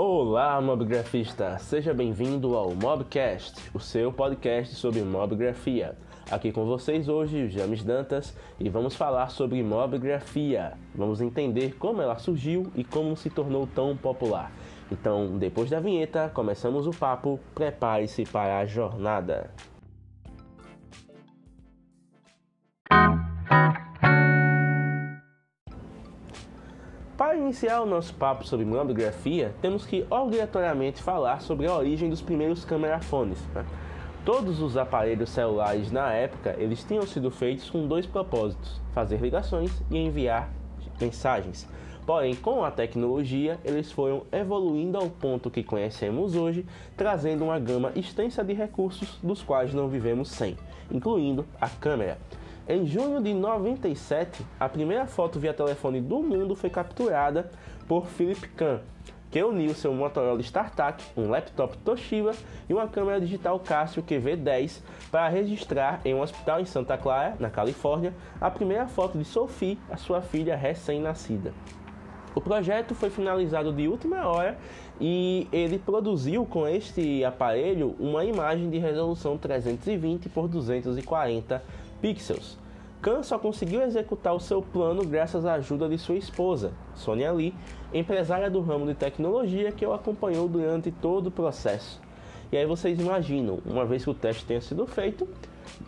Olá, mobgrafista! Seja bem-vindo ao Mobcast, o seu podcast sobre mobgrafia. Aqui com vocês hoje, James Dantas, e vamos falar sobre mobgrafia. Vamos entender como ela surgiu e como se tornou tão popular. Então, depois da vinheta, começamos o papo. Prepare-se para a jornada. Iniciar o nosso papo sobre mamografia, temos que obrigatoriamente falar sobre a origem dos primeiros camerafones. Né? Todos os aparelhos celulares na época, eles tinham sido feitos com dois propósitos: fazer ligações e enviar mensagens. Porém, com a tecnologia, eles foram evoluindo ao ponto que conhecemos hoje, trazendo uma gama extensa de recursos dos quais não vivemos sem, incluindo a câmera. Em junho de 97, a primeira foto via telefone do mundo foi capturada por Philip Kahn, que uniu seu Motorola StarTAC, um laptop Toshiba e uma câmera digital Casio QV10 para registrar em um hospital em Santa Clara, na Califórnia, a primeira foto de Sophie, a sua filha recém-nascida. O projeto foi finalizado de última hora e ele produziu com este aparelho uma imagem de resolução 320 por 240 pixels. Khan só conseguiu executar o seu plano graças à ajuda de sua esposa, Sonia Lee, empresária do ramo de tecnologia que o acompanhou durante todo o processo. E aí vocês imaginam, uma vez que o teste tenha sido feito,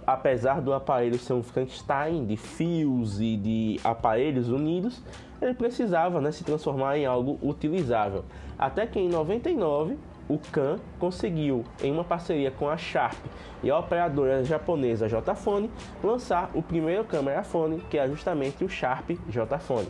apesar do aparelho ser um Frankenstein de fios e de aparelhos unidos, ele precisava né, se transformar em algo utilizável. Até que em 99 o Khan conseguiu, em uma parceria com a Sharp e a operadora japonesa JFone, lançar o primeiro câmera fone, que é justamente o Sharp JFone.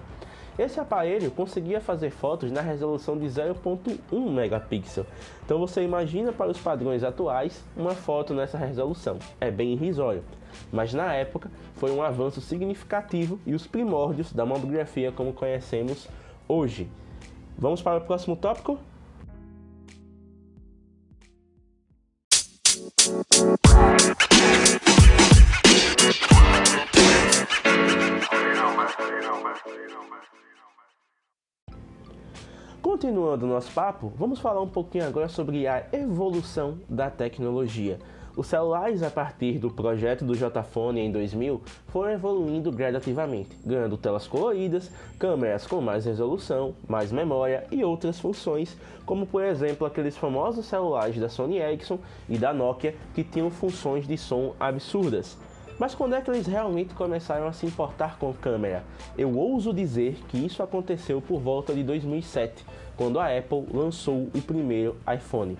Esse aparelho conseguia fazer fotos na resolução de 0.1 megapixel. Então você imagina para os padrões atuais uma foto nessa resolução. É bem irrisório, mas na época foi um avanço significativo e os primórdios da mamografia como conhecemos hoje. Vamos para o próximo tópico? Continuando nosso papo, vamos falar um pouquinho agora sobre a evolução da tecnologia. Os celulares, a partir do projeto do JFone em 2000, foram evoluindo gradativamente, ganhando telas coloridas, câmeras com mais resolução, mais memória e outras funções, como por exemplo aqueles famosos celulares da Sony Ericsson e da Nokia que tinham funções de som absurdas. Mas quando é que eles realmente começaram a se importar com câmera? Eu ouso dizer que isso aconteceu por volta de 2007, quando a Apple lançou o primeiro iPhone.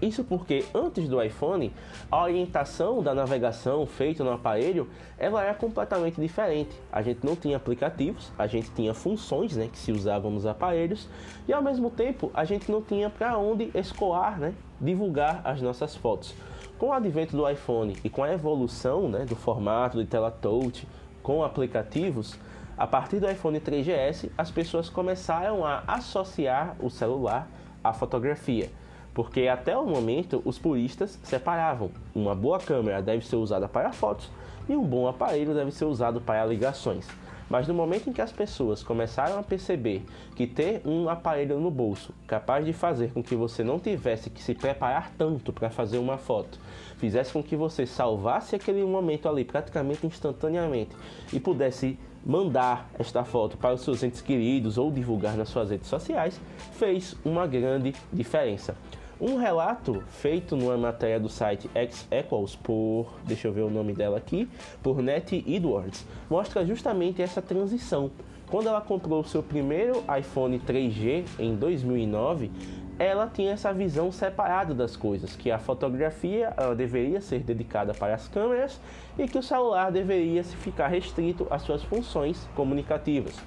Isso porque antes do iPhone, a orientação da navegação feita no aparelho ela era completamente diferente. A gente não tinha aplicativos, a gente tinha funções né, que se usavam nos aparelhos e ao mesmo tempo a gente não tinha para onde escoar, né, divulgar as nossas fotos. Com o advento do iPhone e com a evolução né, do formato de tela touch com aplicativos, a partir do iPhone 3GS as pessoas começaram a associar o celular à fotografia porque até o momento os puristas separavam. Uma boa câmera deve ser usada para fotos e um bom aparelho deve ser usado para ligações. Mas no momento em que as pessoas começaram a perceber que ter um aparelho no bolso capaz de fazer com que você não tivesse que se preparar tanto para fazer uma foto, fizesse com que você salvasse aquele momento ali praticamente instantaneamente e pudesse mandar esta foto para os seus entes queridos ou divulgar nas suas redes sociais, fez uma grande diferença. Um relato feito numa matéria do site X Equals por, deixa eu ver o nome dela aqui, por Nettie Edwards, mostra justamente essa transição. Quando ela comprou seu primeiro iPhone 3G em 2009, ela tinha essa visão separada das coisas, que a fotografia deveria ser dedicada para as câmeras e que o celular deveria ficar restrito às suas funções comunicativas.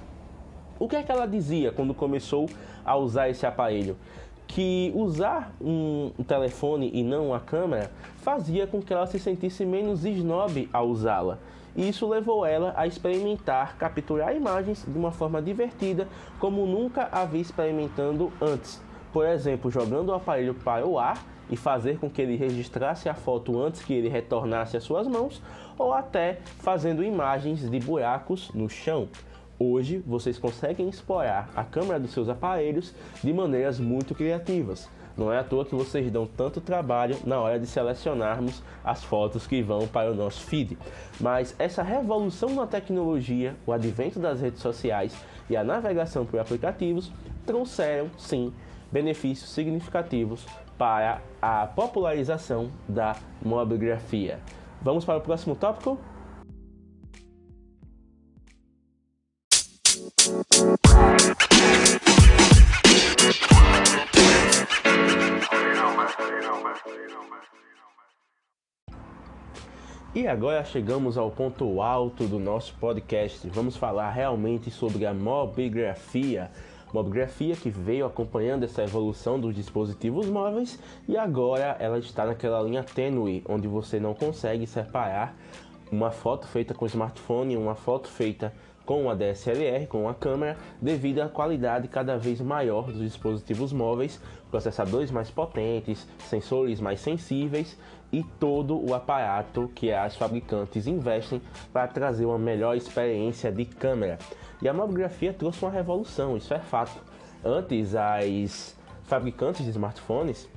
O que é que ela dizia quando começou a usar esse aparelho? Que usar um telefone e não a câmera fazia com que ela se sentisse menos snob ao usá-la. E isso levou ela a experimentar capturar imagens de uma forma divertida, como nunca havia experimentando antes. Por exemplo, jogando o aparelho para o ar e fazer com que ele registrasse a foto antes que ele retornasse às suas mãos, ou até fazendo imagens de buracos no chão. Hoje vocês conseguem explorar a câmera dos seus aparelhos de maneiras muito criativas. Não é à toa que vocês dão tanto trabalho na hora de selecionarmos as fotos que vão para o nosso feed. Mas essa revolução na tecnologia, o advento das redes sociais e a navegação por aplicativos trouxeram, sim, benefícios significativos para a popularização da mobigrafia. Vamos para o próximo tópico? E agora chegamos ao ponto alto do nosso podcast. Vamos falar realmente sobre a mobigrafia. Mobigrafia que veio acompanhando essa evolução dos dispositivos móveis e agora ela está naquela linha tênue onde você não consegue separar uma foto feita com smartphone, uma foto feita com a DSLR, com a câmera, devido à qualidade cada vez maior dos dispositivos móveis, processadores mais potentes, sensores mais sensíveis e todo o aparato que as fabricantes investem para trazer uma melhor experiência de câmera. E a mamografia trouxe uma revolução, isso é fato. Antes, as fabricantes de smartphones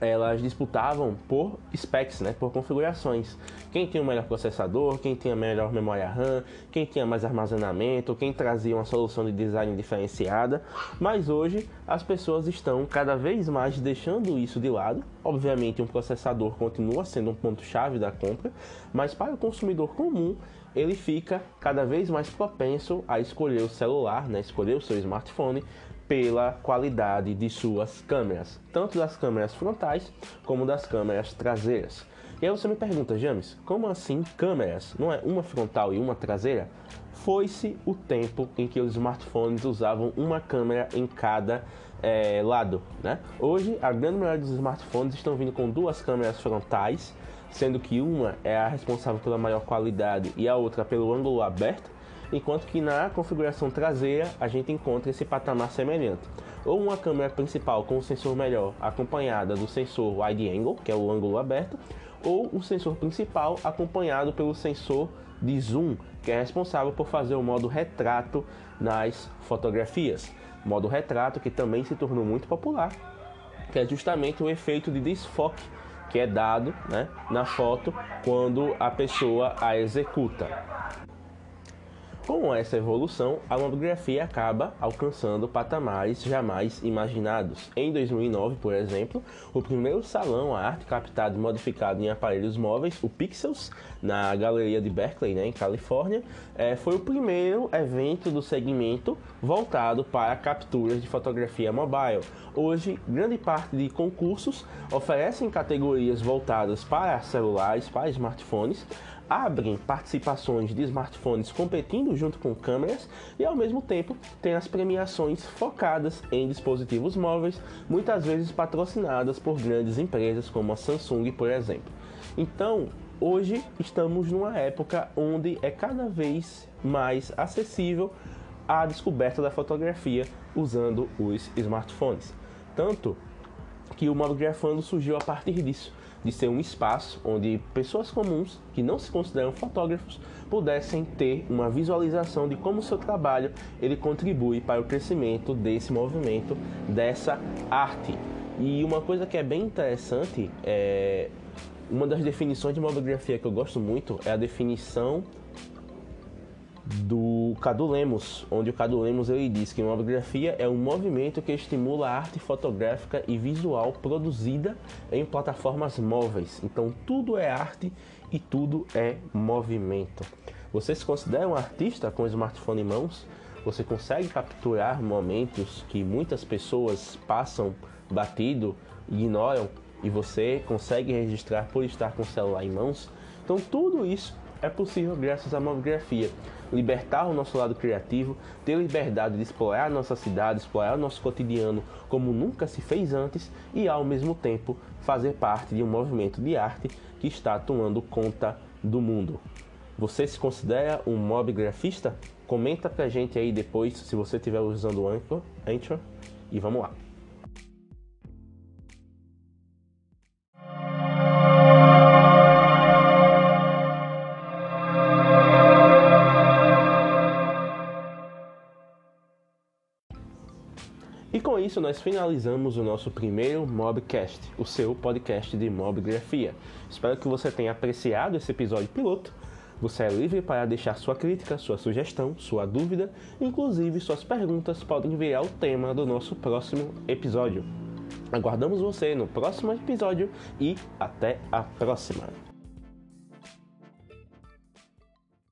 elas disputavam por specs, né, por configurações. Quem tinha o melhor processador, quem tinha melhor memória RAM, quem tinha mais armazenamento, quem trazia uma solução de design diferenciada. Mas hoje as pessoas estão cada vez mais deixando isso de lado. Obviamente, um processador continua sendo um ponto-chave da compra, mas para o consumidor comum, ele fica cada vez mais propenso a escolher o celular, né, escolher o seu smartphone pela qualidade de suas câmeras, tanto das câmeras frontais como das câmeras traseiras. E aí você me pergunta, James, como assim câmeras? Não é uma frontal e uma traseira? Foi-se o tempo em que os smartphones usavam uma câmera em cada é, lado, né? Hoje, a grande maioria dos smartphones estão vindo com duas câmeras frontais, sendo que uma é a responsável pela maior qualidade e a outra pelo ângulo aberto enquanto que na configuração traseira a gente encontra esse patamar semelhante. Ou uma câmera principal com o sensor melhor, acompanhada do sensor wide angle, que é o ângulo aberto, ou o sensor principal acompanhado pelo sensor de zoom, que é responsável por fazer o modo retrato nas fotografias. Modo retrato que também se tornou muito popular, que é justamente o efeito de desfoque que é dado né, na foto quando a pessoa a executa. Com essa evolução, a mamografia acaba alcançando patamares jamais imaginados. Em 2009, por exemplo, o primeiro salão a arte captada e modificado em aparelhos móveis, o Pixels, na galeria de Berkeley, né, em Califórnia, é, foi o primeiro evento do segmento voltado para capturas de fotografia mobile. Hoje, grande parte de concursos oferecem categorias voltadas para celulares, para smartphones, abrem participações de smartphones competindo junto com câmeras e ao mesmo tempo tem as premiações focadas em dispositivos móveis, muitas vezes patrocinadas por grandes empresas como a Samsung, por exemplo. Então, hoje estamos numa época onde é cada vez mais acessível a descoberta da fotografia usando os smartphones. Tanto que o Mobgrafando surgiu a partir disso de ser um espaço onde pessoas comuns que não se consideram fotógrafos pudessem ter uma visualização de como o seu trabalho ele contribui para o crescimento desse movimento, dessa arte. E uma coisa que é bem interessante é uma das definições de monografia que eu gosto muito é a definição do Cadu Lemos, onde o Cadu Lemos ele diz que uma biografia é um movimento que estimula a arte fotográfica e visual produzida em plataformas móveis. Então tudo é arte e tudo é movimento. Você se considera um artista com o smartphone em mãos? Você consegue capturar momentos que muitas pessoas passam batido, ignoram e você consegue registrar por estar com o celular em mãos? Então tudo isso é possível graças à mamografia libertar o nosso lado criativo, ter liberdade de explorar a nossa cidade, explorar o nosso cotidiano como nunca se fez antes e ao mesmo tempo fazer parte de um movimento de arte que está tomando conta do mundo. Você se considera um mob grafista? Comenta pra gente aí depois se você estiver usando o Anchor, Anchor e vamos lá. Isso, nós finalizamos o nosso primeiro Mobcast, o seu podcast de mobgrafia. Espero que você tenha apreciado esse episódio piloto. Você é livre para deixar sua crítica, sua sugestão, sua dúvida, inclusive suas perguntas podem virar o tema do nosso próximo episódio. Aguardamos você no próximo episódio e até a próxima!